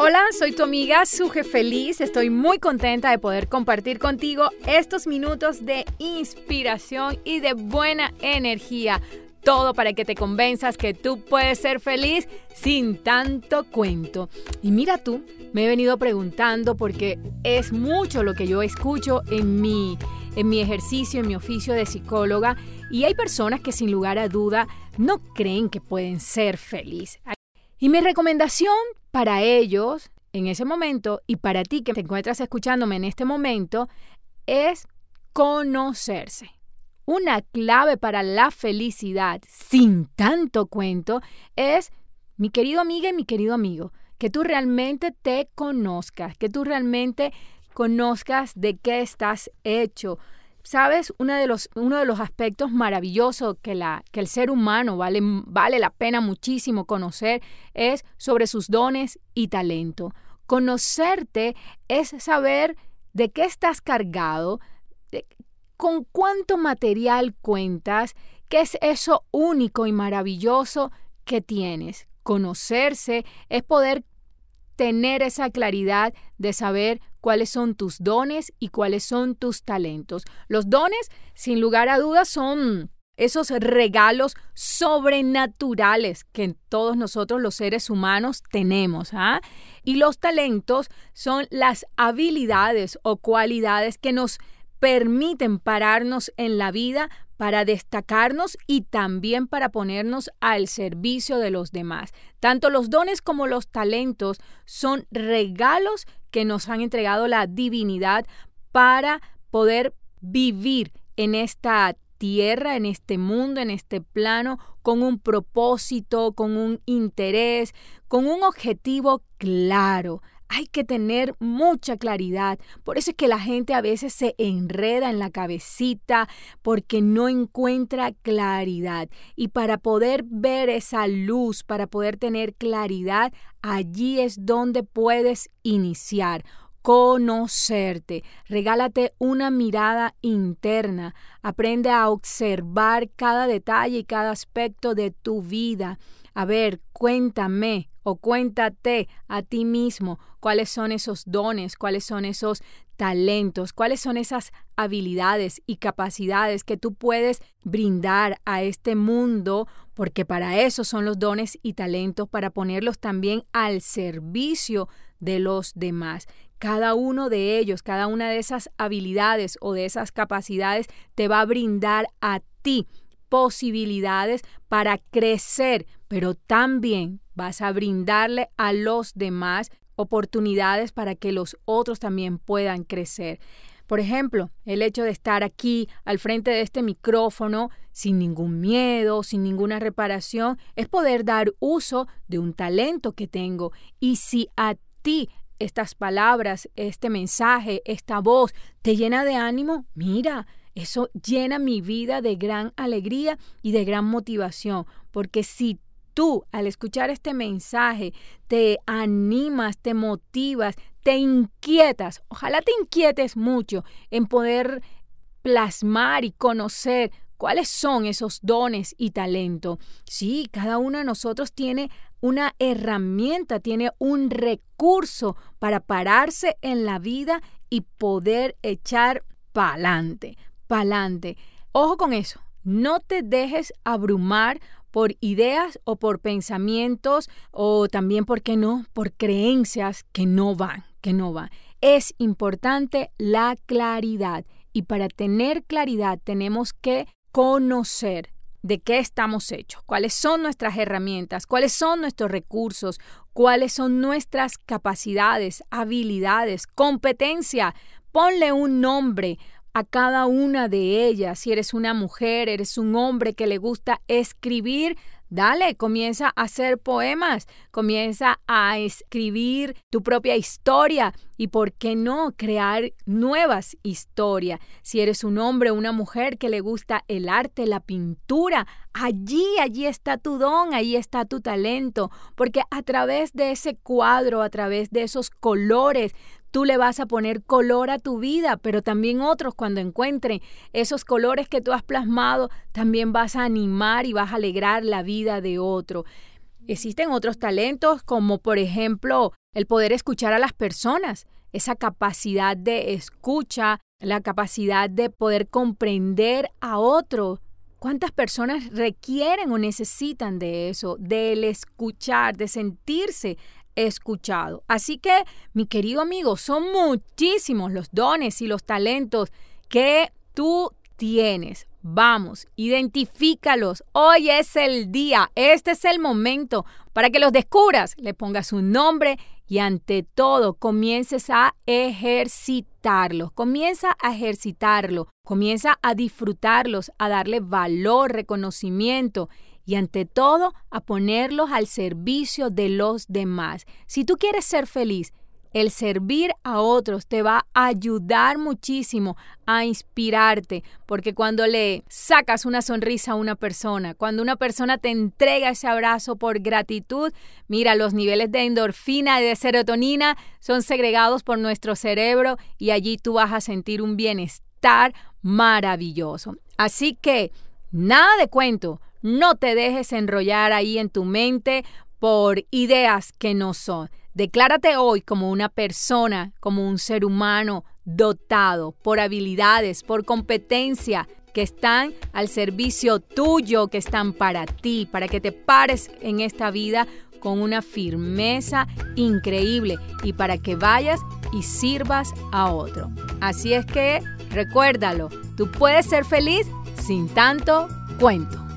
Hola, soy tu amiga Suje Feliz. Estoy muy contenta de poder compartir contigo estos minutos de inspiración y de buena energía. Todo para que te convenzas que tú puedes ser feliz sin tanto cuento. Y mira tú, me he venido preguntando porque es mucho lo que yo escucho en mi, en mi ejercicio, en mi oficio de psicóloga. Y hay personas que sin lugar a duda no creen que pueden ser felices. Y mi recomendación para ellos en ese momento y para ti que te encuentras escuchándome en este momento es conocerse. Una clave para la felicidad sin tanto cuento es, mi querido amiga y mi querido amigo, que tú realmente te conozcas, que tú realmente conozcas de qué estás hecho, ¿Sabes? Uno de los, uno de los aspectos maravillosos que, la, que el ser humano vale, vale la pena muchísimo conocer es sobre sus dones y talento. Conocerte es saber de qué estás cargado, con cuánto material cuentas, qué es eso único y maravilloso que tienes. Conocerse es poder tener esa claridad de saber cuáles son tus dones y cuáles son tus talentos. Los dones, sin lugar a dudas, son esos regalos sobrenaturales que todos nosotros los seres humanos tenemos. ¿ah? Y los talentos son las habilidades o cualidades que nos permiten pararnos en la vida para destacarnos y también para ponernos al servicio de los demás. Tanto los dones como los talentos son regalos que nos han entregado la divinidad para poder vivir en esta tierra, en este mundo, en este plano, con un propósito, con un interés, con un objetivo claro hay que tener mucha claridad. Por eso es que la gente a veces se enreda en la cabecita porque no encuentra claridad. Y para poder ver esa luz, para poder tener claridad, allí es donde puedes iniciar conocerte. Regálate una mirada interna. Aprende a observar cada detalle y cada aspecto de tu vida. A ver, cuéntame o cuéntate a ti mismo cuáles son esos dones, cuáles son esos talentos, cuáles son esas habilidades y capacidades que tú puedes brindar a este mundo, porque para eso son los dones y talentos, para ponerlos también al servicio de los demás. Cada uno de ellos, cada una de esas habilidades o de esas capacidades te va a brindar a ti posibilidades para crecer, pero también vas a brindarle a los demás oportunidades para que los otros también puedan crecer. Por ejemplo, el hecho de estar aquí al frente de este micrófono sin ningún miedo, sin ninguna reparación, es poder dar uso de un talento que tengo. Y si a ti estas palabras, este mensaje, esta voz te llena de ánimo, mira, eso llena mi vida de gran alegría y de gran motivación, porque si tú al escuchar este mensaje te animas, te motivas, te inquietas, ojalá te inquietes mucho en poder plasmar y conocer cuáles son esos dones y talento. Sí, cada uno de nosotros tiene una herramienta, tiene un recurso para pararse en la vida y poder echar pa'lante pa'lante. Ojo con eso, no te dejes abrumar por ideas o por pensamientos o también, ¿por qué no?, por creencias que no van, que no van. Es importante la claridad y para tener claridad tenemos que conocer de qué estamos hechos, cuáles son nuestras herramientas, cuáles son nuestros recursos, cuáles son nuestras capacidades, habilidades, competencia. Ponle un nombre a cada una de ellas. Si eres una mujer, eres un hombre que le gusta escribir, Dale, comienza a hacer poemas, comienza a escribir tu propia historia y, ¿por qué no?, crear nuevas historias. Si eres un hombre o una mujer que le gusta el arte, la pintura, allí, allí está tu don, allí está tu talento, porque a través de ese cuadro, a través de esos colores, Tú le vas a poner color a tu vida, pero también otros cuando encuentren esos colores que tú has plasmado, también vas a animar y vas a alegrar la vida de otro. existen otros talentos como por ejemplo el poder escuchar a las personas, esa capacidad de escucha, la capacidad de poder comprender a otro. ¿Cuántas personas requieren o necesitan de eso, del escuchar, de sentirse escuchado? Así que, mi querido amigo, son muchísimos los dones y los talentos que tú tienes. Vamos, identifícalos. Hoy es el día, este es el momento para que los descubras, le pongas un nombre y ante todo comiences a ejercitarlos. Comienza a ejercitarlo, comienza a disfrutarlos, a darle valor, reconocimiento y ante todo a ponerlos al servicio de los demás. Si tú quieres ser feliz, el servir a otros te va a ayudar muchísimo a inspirarte, porque cuando le sacas una sonrisa a una persona, cuando una persona te entrega ese abrazo por gratitud, mira, los niveles de endorfina y de serotonina son segregados por nuestro cerebro y allí tú vas a sentir un bienestar maravilloso. Así que, nada de cuento, no te dejes enrollar ahí en tu mente por ideas que no son. Declárate hoy como una persona, como un ser humano dotado por habilidades, por competencia que están al servicio tuyo, que están para ti, para que te pares en esta vida con una firmeza increíble y para que vayas y sirvas a otro. Así es que recuérdalo, tú puedes ser feliz sin tanto cuento.